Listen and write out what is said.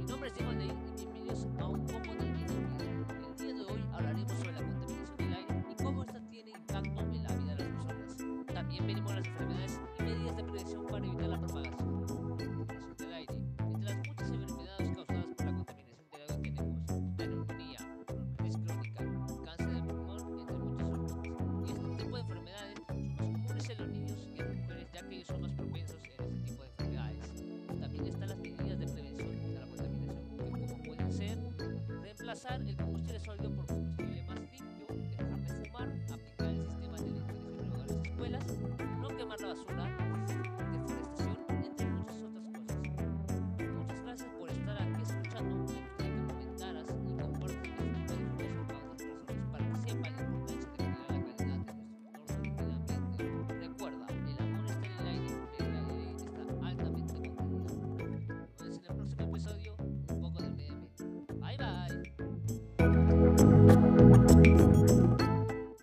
Mi nombre es Diego y bienvenidos a un poco de video. El día de hoy hablaremos sobre la contaminación del aire y cómo esta tiene impacto reemplazar el combustible sólido por combustible más limpio, dejar de fumar, aplicar el sistema de limpieza en las escuelas, no quemar la basura, deforestación, entre muchas otras cosas. Muchas gracias por estar aquí escuchando. Me gustaría que comentaras y compartas este tipo de información con otras personas para que sepan la importancia de cuidar la calidad de nuestro entorno y medio ambiente. Recuerda, el amor está en el aire, el aire está altamente contenido. Nos vemos en el próximo episodio.